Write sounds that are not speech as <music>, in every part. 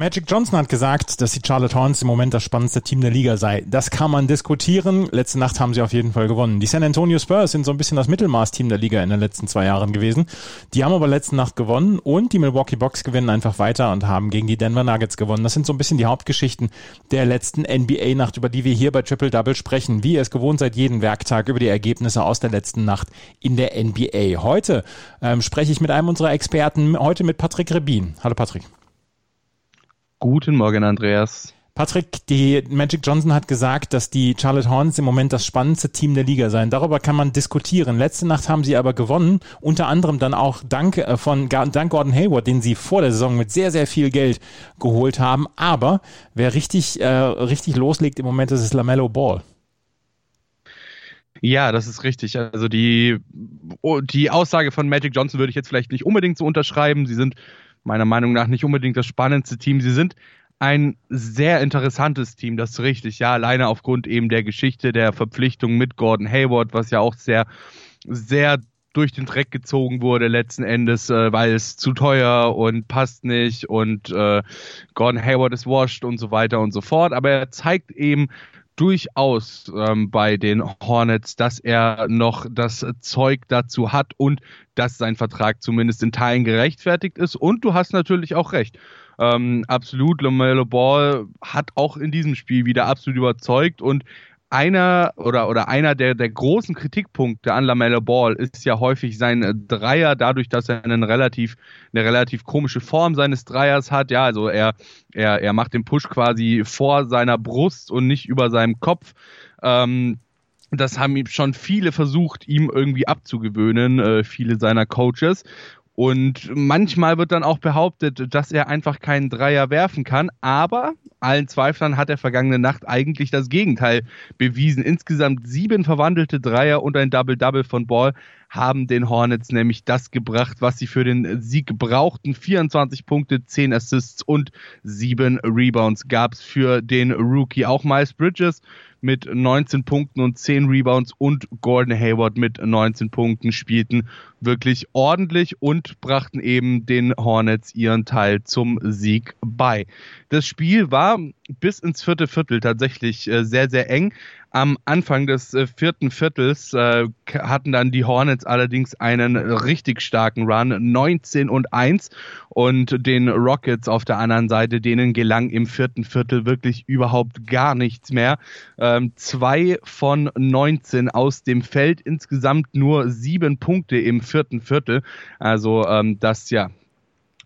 Magic Johnson hat gesagt, dass die Charlotte Hornets im Moment das spannendste Team der Liga sei. Das kann man diskutieren. Letzte Nacht haben sie auf jeden Fall gewonnen. Die San Antonio Spurs sind so ein bisschen das Mittelmaß-Team der Liga in den letzten zwei Jahren gewesen. Die haben aber letzte Nacht gewonnen und die Milwaukee Bucks gewinnen einfach weiter und haben gegen die Denver Nuggets gewonnen. Das sind so ein bisschen die Hauptgeschichten der letzten NBA-Nacht, über die wir hier bei Triple Double sprechen. Wie ihr es gewohnt seid, jeden Werktag über die Ergebnisse aus der letzten Nacht in der NBA. Heute ähm, spreche ich mit einem unserer Experten, heute mit Patrick Rebin. Hallo Patrick. Guten Morgen, Andreas. Patrick, die Magic Johnson hat gesagt, dass die Charlotte Hornets im Moment das spannendste Team der Liga seien. Darüber kann man diskutieren. Letzte Nacht haben sie aber gewonnen, unter anderem dann auch dank äh, von dank Gordon Hayward, den sie vor der Saison mit sehr sehr viel Geld geholt haben. Aber wer richtig äh, richtig loslegt im Moment, ist es Lamello Ball. Ja, das ist richtig. Also die, oh, die Aussage von Magic Johnson würde ich jetzt vielleicht nicht unbedingt so unterschreiben. Sie sind meiner Meinung nach nicht unbedingt das spannendste Team. Sie sind ein sehr interessantes Team, das ist richtig, ja, alleine aufgrund eben der Geschichte der Verpflichtung mit Gordon Hayward, was ja auch sehr, sehr durch den Dreck gezogen wurde letzten Endes, äh, weil es zu teuer und passt nicht und äh, Gordon Hayward ist washed und so weiter und so fort. Aber er zeigt eben durchaus ähm, bei den Hornets, dass er noch das Zeug dazu hat und dass sein Vertrag zumindest in Teilen gerechtfertigt ist. Und du hast natürlich auch recht. Ähm, absolut, LaMelo Ball hat auch in diesem Spiel wieder absolut überzeugt und einer oder, oder einer der, der großen Kritikpunkte an LaMelo Ball ist ja häufig sein Dreier, dadurch, dass er einen relativ, eine relativ komische Form seines Dreiers hat. Ja, also er, er, er macht den Push quasi vor seiner Brust und nicht über seinem Kopf. Ähm, das haben ihm schon viele versucht, ihm irgendwie abzugewöhnen, äh, viele seiner Coaches. Und manchmal wird dann auch behauptet, dass er einfach keinen Dreier werfen kann, aber allen Zweiflern hat er vergangene Nacht eigentlich das Gegenteil bewiesen. Insgesamt sieben verwandelte Dreier und ein Double-Double von Ball haben den Hornets nämlich das gebracht, was sie für den Sieg brauchten. 24 Punkte, 10 Assists und 7 Rebounds gab es für den Rookie. Auch Miles Bridges mit 19 Punkten und 10 Rebounds und Gordon Hayward mit 19 Punkten spielten wirklich ordentlich und brachten eben den Hornets ihren Teil zum Sieg bei. Das Spiel war bis ins vierte Viertel tatsächlich äh, sehr, sehr eng. Am Anfang des äh, vierten Viertels äh, hatten dann die Hornets allerdings einen richtig starken Run, 19 und 1 und den Rockets auf der anderen Seite, denen gelang im vierten Viertel wirklich überhaupt gar nichts mehr. Ähm, zwei von 19 aus dem Feld, insgesamt nur sieben Punkte im vierten Viertel. Also ähm, das ja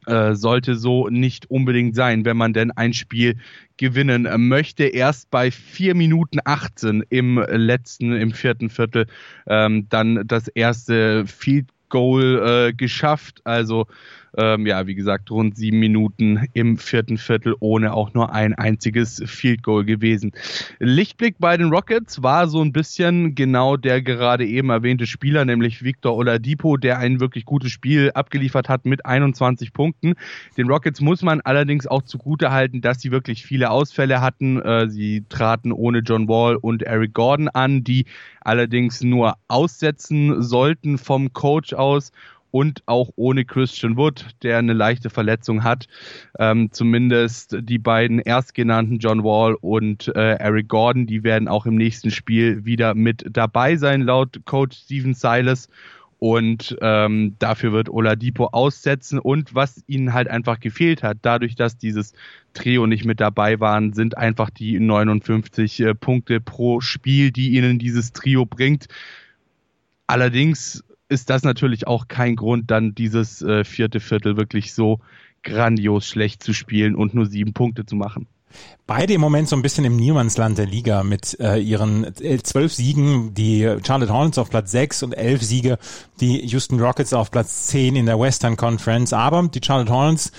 äh, sollte so nicht unbedingt sein, wenn man denn ein Spiel gewinnen möchte. Erst bei vier Minuten 18 im letzten, im vierten Viertel ähm, dann das erste Field Goal äh, geschafft. Also ähm, ja, wie gesagt, rund sieben Minuten im vierten Viertel ohne auch nur ein einziges Field Goal gewesen. Lichtblick bei den Rockets war so ein bisschen genau der gerade eben erwähnte Spieler, nämlich Victor Oladipo, der ein wirklich gutes Spiel abgeliefert hat mit 21 Punkten. Den Rockets muss man allerdings auch zugute halten, dass sie wirklich viele Ausfälle hatten. Äh, sie traten ohne John Wall und Eric Gordon an, die allerdings nur aussetzen sollten vom Coach aus und auch ohne Christian Wood, der eine leichte Verletzung hat. Ähm, zumindest die beiden erstgenannten John Wall und äh, Eric Gordon, die werden auch im nächsten Spiel wieder mit dabei sein, laut Coach Steven Silas. Und ähm, dafür wird Oladipo aussetzen. Und was ihnen halt einfach gefehlt hat, dadurch, dass dieses Trio nicht mit dabei waren, sind einfach die 59 äh, Punkte pro Spiel, die ihnen dieses Trio bringt. Allerdings ist das natürlich auch kein Grund, dann dieses äh, vierte Viertel wirklich so grandios schlecht zu spielen und nur sieben Punkte zu machen. Beide im Moment so ein bisschen im Niemandsland der Liga mit äh, ihren zwölf Siegen, die Charlotte Hornets auf Platz sechs und elf Siege, die Houston Rockets auf Platz zehn in der Western Conference. Aber die Charlotte Hornets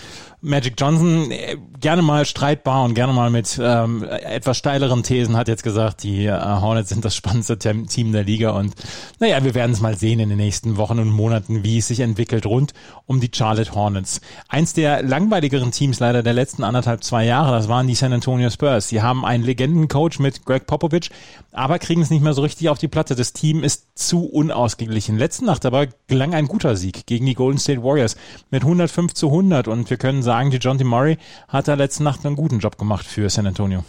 Magic Johnson äh, gerne mal streitbar und gerne mal mit ähm, etwas steileren Thesen hat jetzt gesagt, die äh, Hornets sind das spannendste Team der Liga und naja, wir werden es mal sehen in den nächsten Wochen und Monaten, wie es sich entwickelt rund um die Charlotte Hornets. Eins der langweiligeren Teams leider der letzten anderthalb, zwei Jahre, das waren die San Antonio Spurs. Sie haben einen Legendencoach mit Greg Popovich, aber kriegen es nicht mehr so richtig auf die Platte. Das Team ist zu unausgeglichen. Letzte Nacht aber gelang ein guter Sieg gegen die Golden State Warriors mit 105 zu 100 und wir können sagen, die John. Murray hat da letzte Nacht einen guten Job gemacht für San Antonio.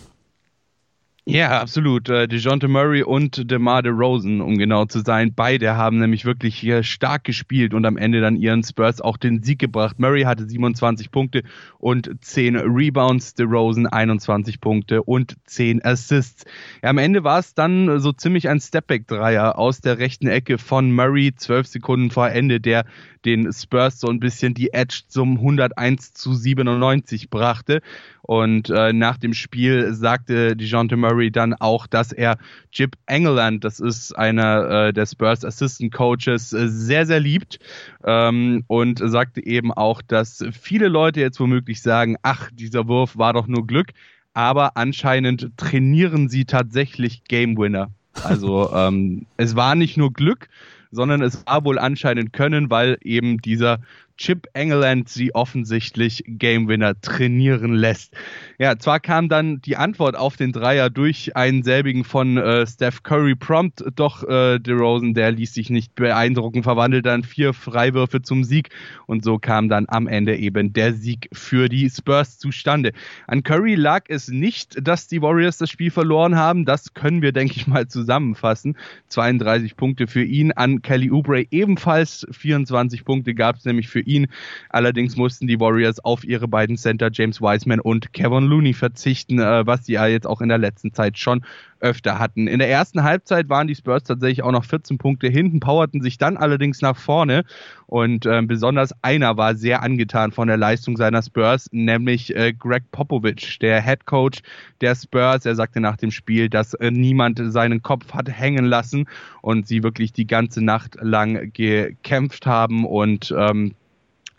Ja, absolut. Äh, DeJounte Murray und DeMar DeRozan, um genau zu sein. Beide haben nämlich wirklich hier stark gespielt und am Ende dann ihren Spurs auch den Sieg gebracht. Murray hatte 27 Punkte und 10 Rebounds, DeRozan 21 Punkte und 10 Assists. Ja, am Ende war es dann so ziemlich ein Stepback-Dreier aus der rechten Ecke von Murray, 12 Sekunden vor Ende, der den Spurs so ein bisschen die Edge zum 101 zu 97 brachte. Und äh, nach dem Spiel sagte DeJounte Murray dann auch, dass er Jip Engeland, das ist einer äh, der Spurs Assistant Coaches, äh, sehr, sehr liebt. Ähm, und sagte eben auch, dass viele Leute jetzt womöglich sagen, ach, dieser Wurf war doch nur Glück. Aber anscheinend trainieren sie tatsächlich Game Winner. Also <laughs> ähm, es war nicht nur Glück, sondern es war wohl anscheinend Können, weil eben dieser Chip England sie offensichtlich Game Winner trainieren lässt. Ja, zwar kam dann die Antwort auf den Dreier durch einen selbigen von äh, Steph Curry prompt, doch äh, DeRozan, der ließ sich nicht beeindrucken, verwandelt dann vier Freiwürfe zum Sieg und so kam dann am Ende eben der Sieg für die Spurs zustande. An Curry lag es nicht, dass die Warriors das Spiel verloren haben, das können wir, denke ich mal, zusammenfassen. 32 Punkte für ihn, an Kelly Oubre ebenfalls 24 Punkte gab es nämlich für ihn. Allerdings mussten die Warriors auf ihre beiden Center James Wiseman und Kevin Looney verzichten, äh, was sie ja jetzt auch in der letzten Zeit schon öfter hatten. In der ersten Halbzeit waren die Spurs tatsächlich auch noch 14 Punkte hinten, powerten sich dann allerdings nach vorne und äh, besonders einer war sehr angetan von der Leistung seiner Spurs, nämlich äh, Greg Popovich, der Head Coach der Spurs. Er sagte nach dem Spiel, dass äh, niemand seinen Kopf hat hängen lassen und sie wirklich die ganze Nacht lang gekämpft haben und ähm,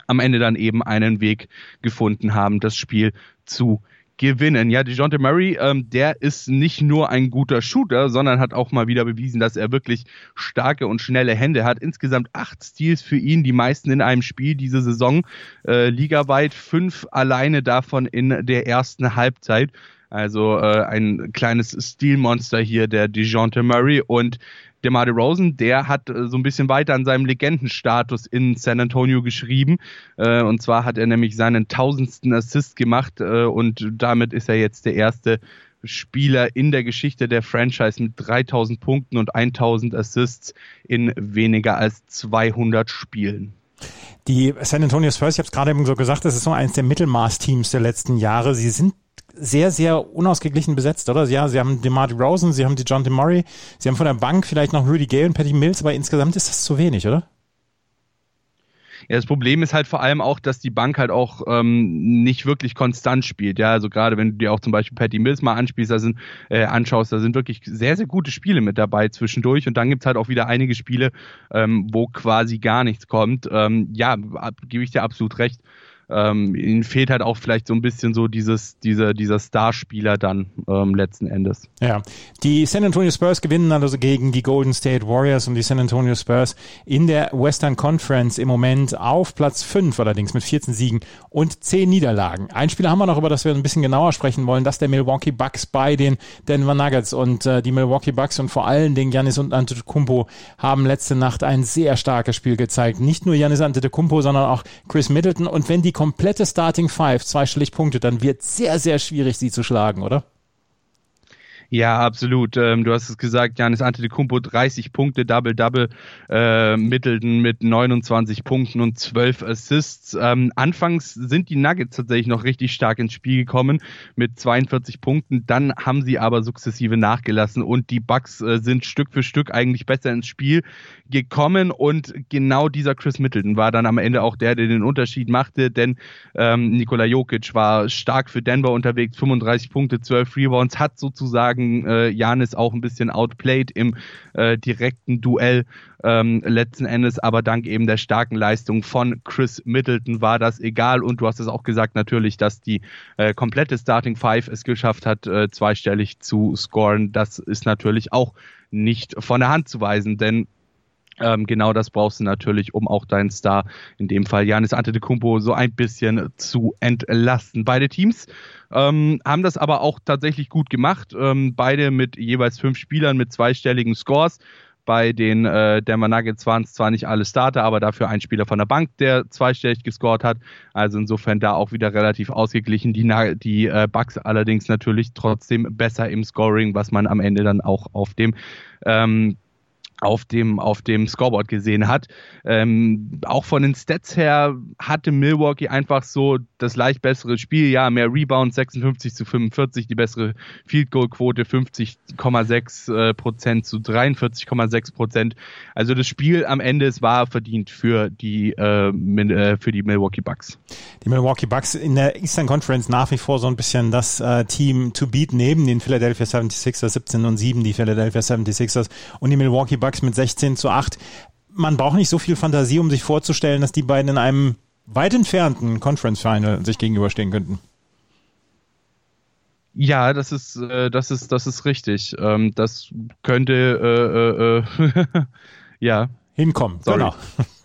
am Ende dann eben einen Weg gefunden haben, das Spiel zu gewinnen. Ja, DeJounte Murray, ähm, der ist nicht nur ein guter Shooter, sondern hat auch mal wieder bewiesen, dass er wirklich starke und schnelle Hände hat. Insgesamt acht Steals für ihn, die meisten in einem Spiel diese Saison, äh, ligaweit, fünf alleine davon in der ersten Halbzeit. Also äh, ein kleines Stilmonster hier, der DeJounte Murray. Und DeMar DeRozan, der hat äh, so ein bisschen weiter an seinem Legendenstatus in San Antonio geschrieben. Äh, und zwar hat er nämlich seinen tausendsten Assist gemacht äh, und damit ist er jetzt der erste Spieler in der Geschichte der Franchise mit 3000 Punkten und 1000 Assists in weniger als 200 Spielen. Die San Antonio Spurs, ich habe es gerade eben so gesagt, das ist so eines der Mittelmaß-Teams der letzten Jahre. Sie sind sehr, sehr unausgeglichen besetzt, oder? Ja, sie haben DeMar Rosen, sie haben die John DeMurray, sie haben von der Bank vielleicht noch Rudy Gay und Patty Mills, aber insgesamt ist das zu wenig, oder? Ja, das Problem ist halt vor allem auch, dass die Bank halt auch ähm, nicht wirklich konstant spielt. Ja, also gerade wenn du dir auch zum Beispiel Patty Mills mal anspielst, da sind, äh, anschaust, da sind wirklich sehr, sehr gute Spiele mit dabei zwischendurch und dann gibt's halt auch wieder einige Spiele, ähm, wo quasi gar nichts kommt. Ähm, ja, gebe ich dir absolut recht ähm, ihnen fehlt halt auch vielleicht so ein bisschen so dieses, dieser, dieser Starspieler dann ähm, letzten Endes. Ja, die San Antonio Spurs gewinnen also gegen die Golden State Warriors und die San Antonio Spurs in der Western Conference im Moment auf Platz 5 allerdings mit 14 Siegen und 10 Niederlagen. Ein Spieler haben wir noch, über das wir ein bisschen genauer sprechen wollen, das der Milwaukee Bucks bei den Denver Nuggets und äh, die Milwaukee Bucks und vor allen Dingen Janis und Antetokounmpo haben letzte Nacht ein sehr starkes Spiel gezeigt. Nicht nur Janis Antetokounmpo, sondern auch Chris Middleton und wenn die komplette Starting Five zweistellig Punkte, dann wird sehr, sehr schwierig, sie zu schlagen, oder? Ja, absolut. Ähm, du hast es gesagt, Janis Antetokounmpo 30 Punkte, Double-Double, äh, Middleton mit 29 Punkten und 12 Assists. Ähm, anfangs sind die Nuggets tatsächlich noch richtig stark ins Spiel gekommen mit 42 Punkten. Dann haben sie aber sukzessive nachgelassen und die Bucks äh, sind Stück für Stück eigentlich besser ins Spiel gekommen und genau dieser Chris Middleton war dann am Ende auch der, der den Unterschied machte, denn ähm, Nikola Jokic war stark für Denver unterwegs, 35 Punkte, 12 Rebounds, hat sozusagen sagen, äh, Janis auch ein bisschen outplayed im äh, direkten Duell ähm, letzten Endes, aber dank eben der starken Leistung von Chris Middleton war das egal und du hast es auch gesagt natürlich, dass die äh, komplette Starting Five es geschafft hat, äh, zweistellig zu scoren. Das ist natürlich auch nicht von der Hand zu weisen, denn ähm, genau das brauchst du natürlich, um auch deinen Star, in dem Fall Janis Antetokounmpo, so ein bisschen zu entlasten. Beide Teams ähm, haben das aber auch tatsächlich gut gemacht. Ähm, beide mit jeweils fünf Spielern mit zweistelligen Scores. Bei den äh, Denver Nuggets waren es zwar nicht alle Starter, aber dafür ein Spieler von der Bank, der zweistellig gescored hat. Also insofern da auch wieder relativ ausgeglichen. Die, die äh, Bucks allerdings natürlich trotzdem besser im Scoring, was man am Ende dann auch auf dem ähm, auf dem, auf dem Scoreboard gesehen hat. Ähm, auch von den Stats her hatte Milwaukee einfach so das leicht bessere Spiel. Ja, mehr Rebounds, 56 zu 45, die bessere Field Goal Quote 50,6 äh, Prozent zu 43,6 Prozent. Also das Spiel am Ende, es war verdient für die, äh, äh, für die Milwaukee Bucks. Die Milwaukee Bucks in der Eastern Conference nach wie vor so ein bisschen das äh, Team to beat neben den Philadelphia 76ers 17 und 7, die Philadelphia 76ers und die Milwaukee Bucks Bucks mit 16 zu 8. Man braucht nicht so viel Fantasie, um sich vorzustellen, dass die beiden in einem weit entfernten Conference Final sich gegenüberstehen könnten. Ja, das ist, äh, das ist, das ist richtig. Ähm, das könnte, äh, äh, äh <laughs> ja. Hinkommen, Sorry. genau.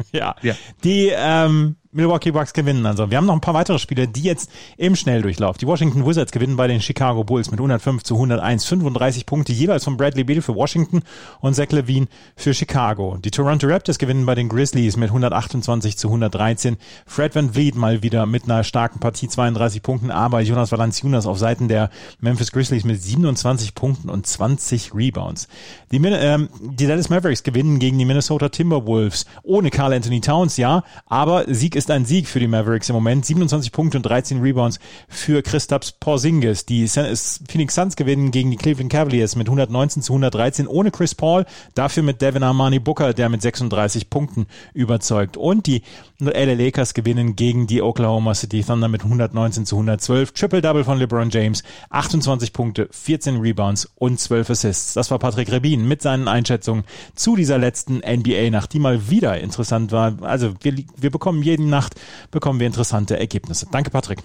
<laughs> ja. ja. Die, ähm, Milwaukee Bucks gewinnen also. Wir haben noch ein paar weitere Spiele, die jetzt im Schnelldurchlauf. Die Washington Wizards gewinnen bei den Chicago Bulls mit 105 zu 101, 35 Punkte jeweils von Bradley Beal für Washington und Zach Levine für Chicago. Die Toronto Raptors gewinnen bei den Grizzlies mit 128 zu 113. Fred Van Vliet mal wieder mit einer starken Partie 32 Punkten, aber Jonas Valanciunas auf Seiten der Memphis Grizzlies mit 27 Punkten und 20 Rebounds. Die, ähm, die Dallas Mavericks gewinnen gegen die Minnesota Timberwolves ohne Carl Anthony Towns, ja, aber Sieg ist ist ein Sieg für die Mavericks im Moment. 27 Punkte und 13 Rebounds für Christaps Porzingis. Die Phoenix Suns gewinnen gegen die Cleveland Cavaliers mit 119 zu 113 ohne Chris Paul, dafür mit Devin Armani Booker, der mit 36 Punkten überzeugt. Und die LA Lakers gewinnen gegen die Oklahoma City Thunder mit 119 zu 112. Triple-Double von LeBron James, 28 Punkte, 14 Rebounds und 12 Assists. Das war Patrick Rebin mit seinen Einschätzungen zu dieser letzten NBA-Nacht, die mal wieder interessant war. Also wir, wir bekommen jeden Nacht bekommen wir interessante Ergebnisse. Danke, Patrick.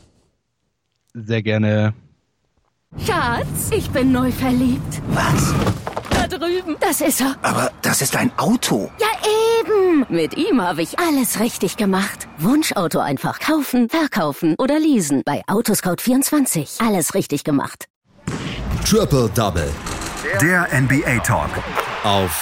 Sehr gerne. Schatz, ich bin neu verliebt. Was? Da drüben. Das ist er. Aber das ist ein Auto. Ja, eben. Mit ihm habe ich alles richtig gemacht. Wunschauto einfach kaufen, verkaufen oder leasen. Bei Autoscout24. Alles richtig gemacht. Triple Double. Der NBA Talk. Auf